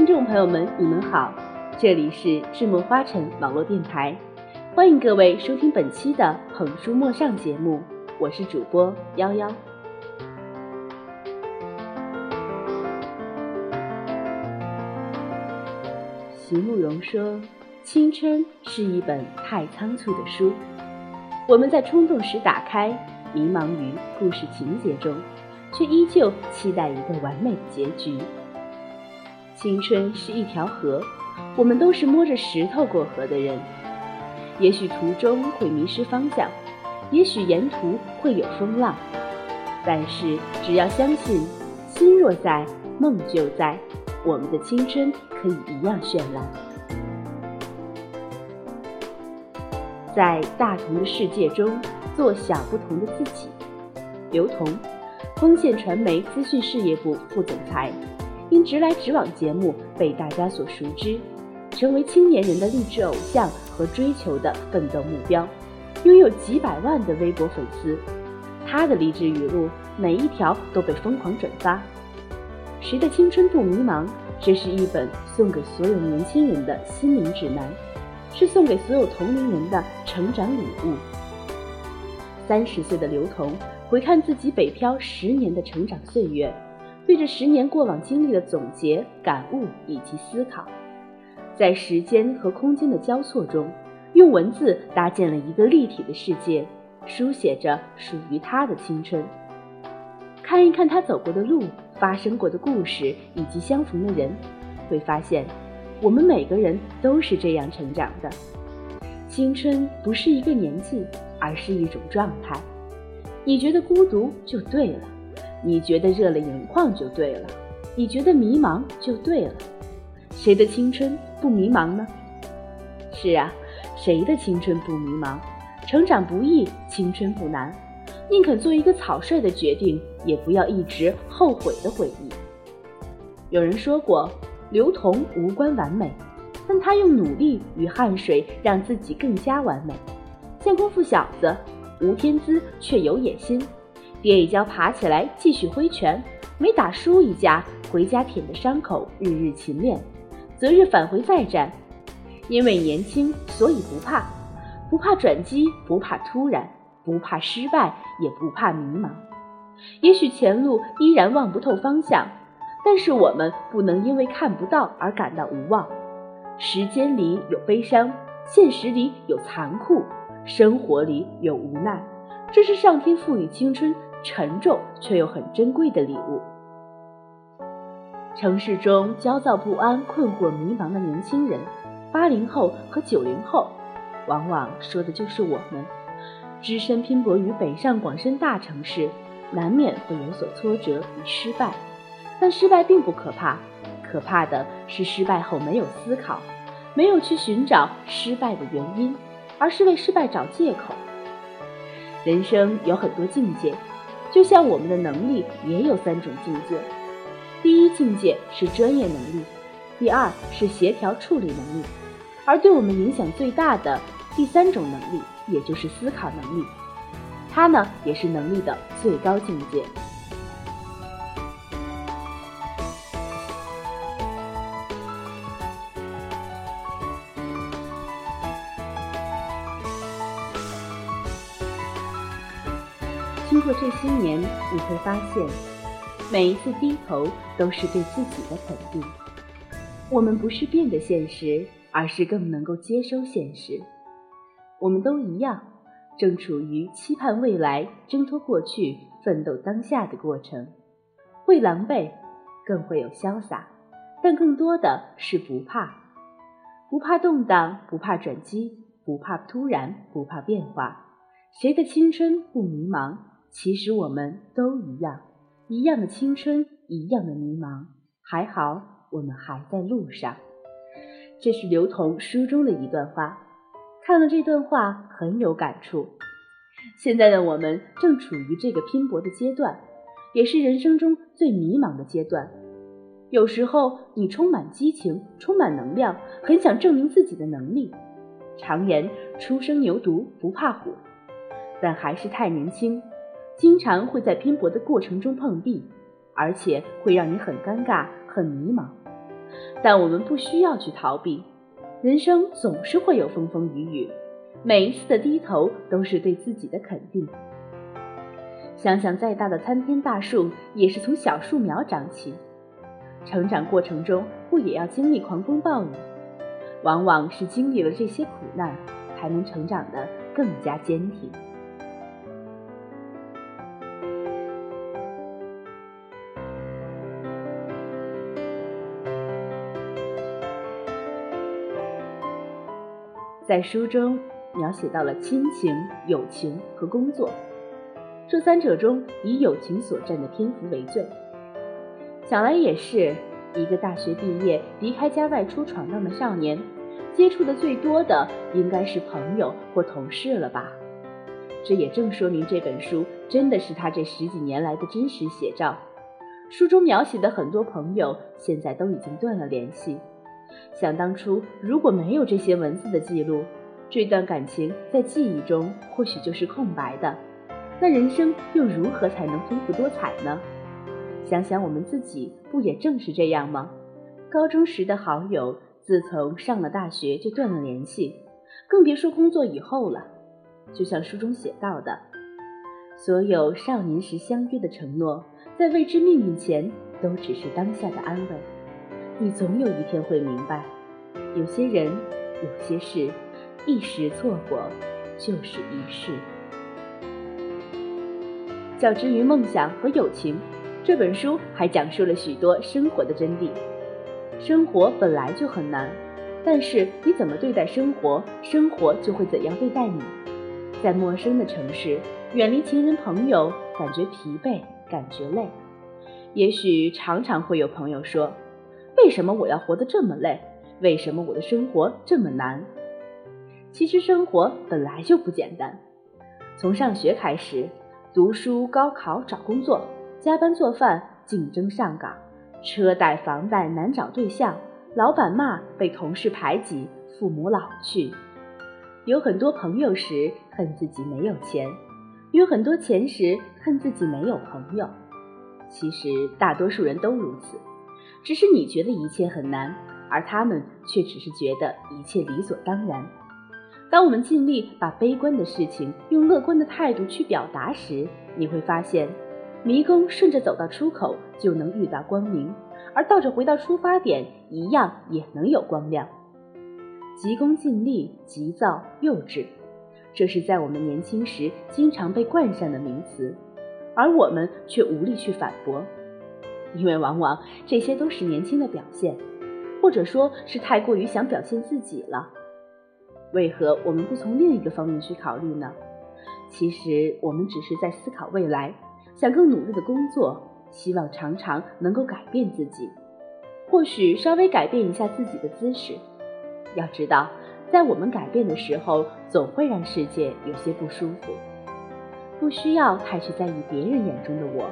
听众朋友们，你们好，这里是智墨花城网络电台，欢迎各位收听本期的《捧书莫上》节目，我是主播幺幺。席慕容说：“青春是一本太仓促的书，我们在冲动时打开，迷茫于故事情节中，却依旧期待一个完美的结局。”青春是一条河，我们都是摸着石头过河的人。也许途中会迷失方向，也许沿途会有风浪，但是只要相信，心若在，梦就在，我们的青春可以一样绚烂。在大同的世界中，做小不同的自己。刘同，丰县传媒资讯事业部副总裁。因直来直往节目被大家所熟知，成为青年人的励志偶像和追求的奋斗目标，拥有几百万的微博粉丝。他的励志语录每一条都被疯狂转发。谁的青春不迷茫？这是一本送给所有年轻人的心灵指南，是送给所有同龄人的成长礼物。三十岁的刘同回看自己北漂十年的成长岁月。对这十年过往经历的总结、感悟以及思考，在时间和空间的交错中，用文字搭建了一个立体的世界，书写着属于他的青春。看一看他走过的路、发生过的故事以及相逢的人，会发现，我们每个人都是这样成长的。青春不是一个年纪，而是一种状态。你觉得孤独，就对了。你觉得热泪盈眶就对了，你觉得迷茫就对了，谁的青春不迷茫呢？是啊，谁的青春不迷茫？成长不易，青春不难，宁肯做一个草率的决定，也不要一直后悔的回忆。有人说过，刘同无关完美，但他用努力与汗水让自己更加完美。像功夫小子，无天资却有野心。跌一跤，爬起来继续挥拳，每打输一架，回家舔着伤口，日日勤练，择日返回再战。因为年轻，所以不怕，不怕转机，不怕突然，不怕失败，也不怕迷茫。也许前路依然望不透方向，但是我们不能因为看不到而感到无望。时间里有悲伤，现实里有残酷，生活里有无奈，这是上天赋予青春。沉重却又很珍贵的礼物。城市中焦躁不安、困惑迷茫的年轻人，八零后和九零后，往往说的就是我们。只身拼搏于北上广深大城市，难免会有所挫折与失败。但失败并不可怕，可怕的是失败后没有思考，没有去寻找失败的原因，而是为失败找借口。人生有很多境界。就像我们的能力也有三种境界，第一境界是专业能力，第二是协调处理能力，而对我们影响最大的第三种能力，也就是思考能力，它呢也是能力的最高境界。经过这些年，你会发现，每一次低头都是对自己的肯定。我们不是变得现实，而是更能够接收现实。我们都一样，正处于期盼未来、挣脱过去、奋斗当下的过程。会狼狈，更会有潇洒，但更多的是不怕，不怕动荡，不怕转机，不怕突然，不怕变化。谁的青春不迷茫？其实我们都一样，一样的青春，一样的迷茫。还好，我们还在路上。这是刘同书中的一段话，看了这段话很有感触。现在的我们正处于这个拼搏的阶段，也是人生中最迷茫的阶段。有时候你充满激情，充满能量，很想证明自己的能力。常言初生牛犊不怕虎，但还是太年轻。经常会在拼搏的过程中碰壁，而且会让你很尴尬、很迷茫。但我们不需要去逃避。人生总是会有风风雨雨，每一次的低头都是对自己的肯定。想想再大的参天大树，也是从小树苗长起。成长过程中，不也要经历狂风暴雨？往往是经历了这些苦难，才能成长得更加坚挺。在书中描写到了亲情、友情和工作，这三者中以友情所占的篇幅为最。想来也是，一个大学毕业离开家外出闯荡的少年，接触的最多的应该是朋友或同事了吧？这也正说明这本书真的是他这十几年来的真实写照。书中描写的很多朋友现在都已经断了联系。想当初，如果没有这些文字的记录，这段感情在记忆中或许就是空白的。那人生又如何才能丰富多彩呢？想想我们自己，不也正是这样吗？高中时的好友，自从上了大学就断了联系，更别说工作以后了。就像书中写到的，所有少年时相约的承诺，在未知命运前，都只是当下的安慰。你总有一天会明白，有些人，有些事，一时错过，就是一世。较之于梦想和友情，这本书还讲述了许多生活的真谛。生活本来就很难，但是你怎么对待生活，生活就会怎样对待你。在陌生的城市，远离亲人朋友，感觉疲惫，感觉累。也许常常会有朋友说。为什么我要活得这么累？为什么我的生活这么难？其实生活本来就不简单。从上学开始，读书、高考、找工作、加班做饭、竞争上岗、车贷、房贷难找对象、老板骂、被同事排挤、父母老去，有很多朋友时恨自己没有钱，有很多钱时恨自己没有朋友。其实大多数人都如此。只是你觉得一切很难，而他们却只是觉得一切理所当然。当我们尽力把悲观的事情用乐观的态度去表达时，你会发现，迷宫顺着走到出口就能遇到光明，而倒着回到出发点一样也能有光亮。急功近利、急躁、幼稚，这是在我们年轻时经常被冠上的名词，而我们却无力去反驳。因为往往这些都是年轻的表现，或者说是太过于想表现自己了。为何我们不从另一个方面去考虑呢？其实我们只是在思考未来，想更努力的工作，希望常常能够改变自己，或许稍微改变一下自己的姿势。要知道，在我们改变的时候，总会让世界有些不舒服。不需要太去在意别人眼中的我，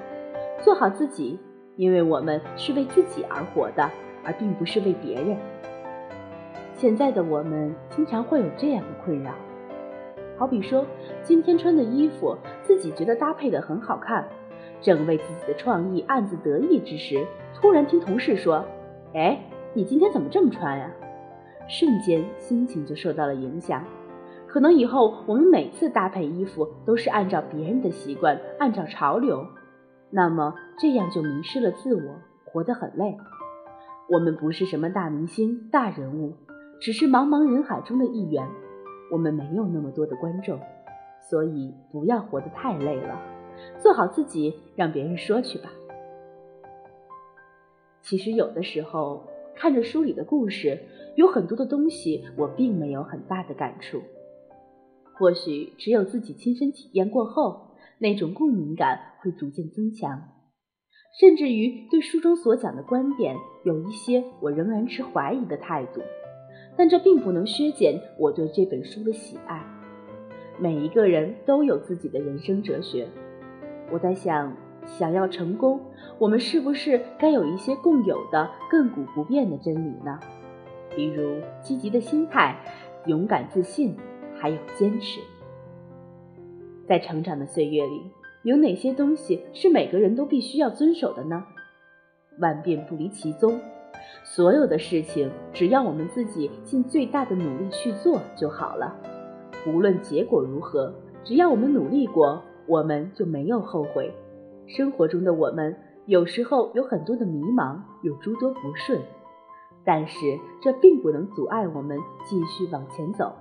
做好自己。因为我们是为自己而活的，而并不是为别人。现在的我们经常会有这样的困扰，好比说今天穿的衣服，自己觉得搭配的很好看，正为自己的创意暗自得意之时，突然听同事说：“哎，你今天怎么这么穿呀？”瞬间心情就受到了影响。可能以后我们每次搭配衣服都是按照别人的习惯，按照潮流。那么这样就迷失了自我，活得很累。我们不是什么大明星、大人物，只是茫茫人海中的一员。我们没有那么多的观众，所以不要活得太累了，做好自己，让别人说去吧。其实有的时候看着书里的故事，有很多的东西我并没有很大的感触。或许只有自己亲身体验过后。那种共鸣感会逐渐增强，甚至于对书中所讲的观点有一些我仍然持怀疑的态度，但这并不能削减我对这本书的喜爱。每一个人都有自己的人生哲学，我在想，想要成功，我们是不是该有一些共有的、亘古不变的真理呢？比如积极的心态、勇敢自信，还有坚持。在成长的岁月里，有哪些东西是每个人都必须要遵守的呢？万变不离其宗，所有的事情，只要我们自己尽最大的努力去做就好了。无论结果如何，只要我们努力过，我们就没有后悔。生活中的我们，有时候有很多的迷茫，有诸多不顺，但是这并不能阻碍我们继续往前走。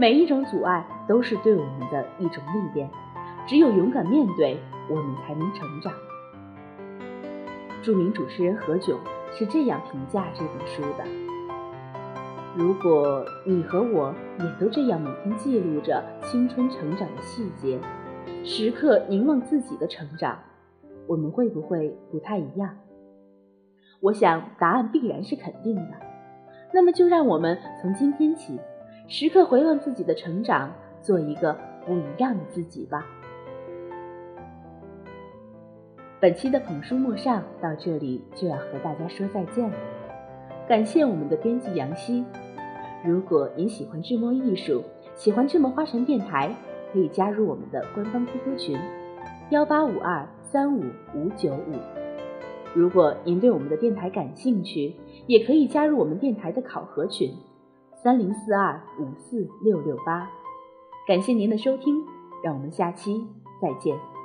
每一种阻碍都是对我们的一种历练，只有勇敢面对，我们才能成长。著名主持人何炅是这样评价这本书的：如果你和我也都这样每天记录着青春成长的细节，时刻凝望自己的成长，我们会不会不太一样？我想答案必然是肯定的。那么就让我们从今天起，时刻回望自己的成长，做一个不一样的自己吧。本期的捧书莫上到这里就要和大家说再见了，感谢我们的编辑杨希。如果您喜欢智墨艺术，喜欢智墨花神电台，可以加入我们的官方 QQ 群：幺八五二三五五九五。如果您对我们的电台感兴趣，也可以加入我们电台的考核群：三零四二五四六六八。感谢您的收听，让我们下期再见。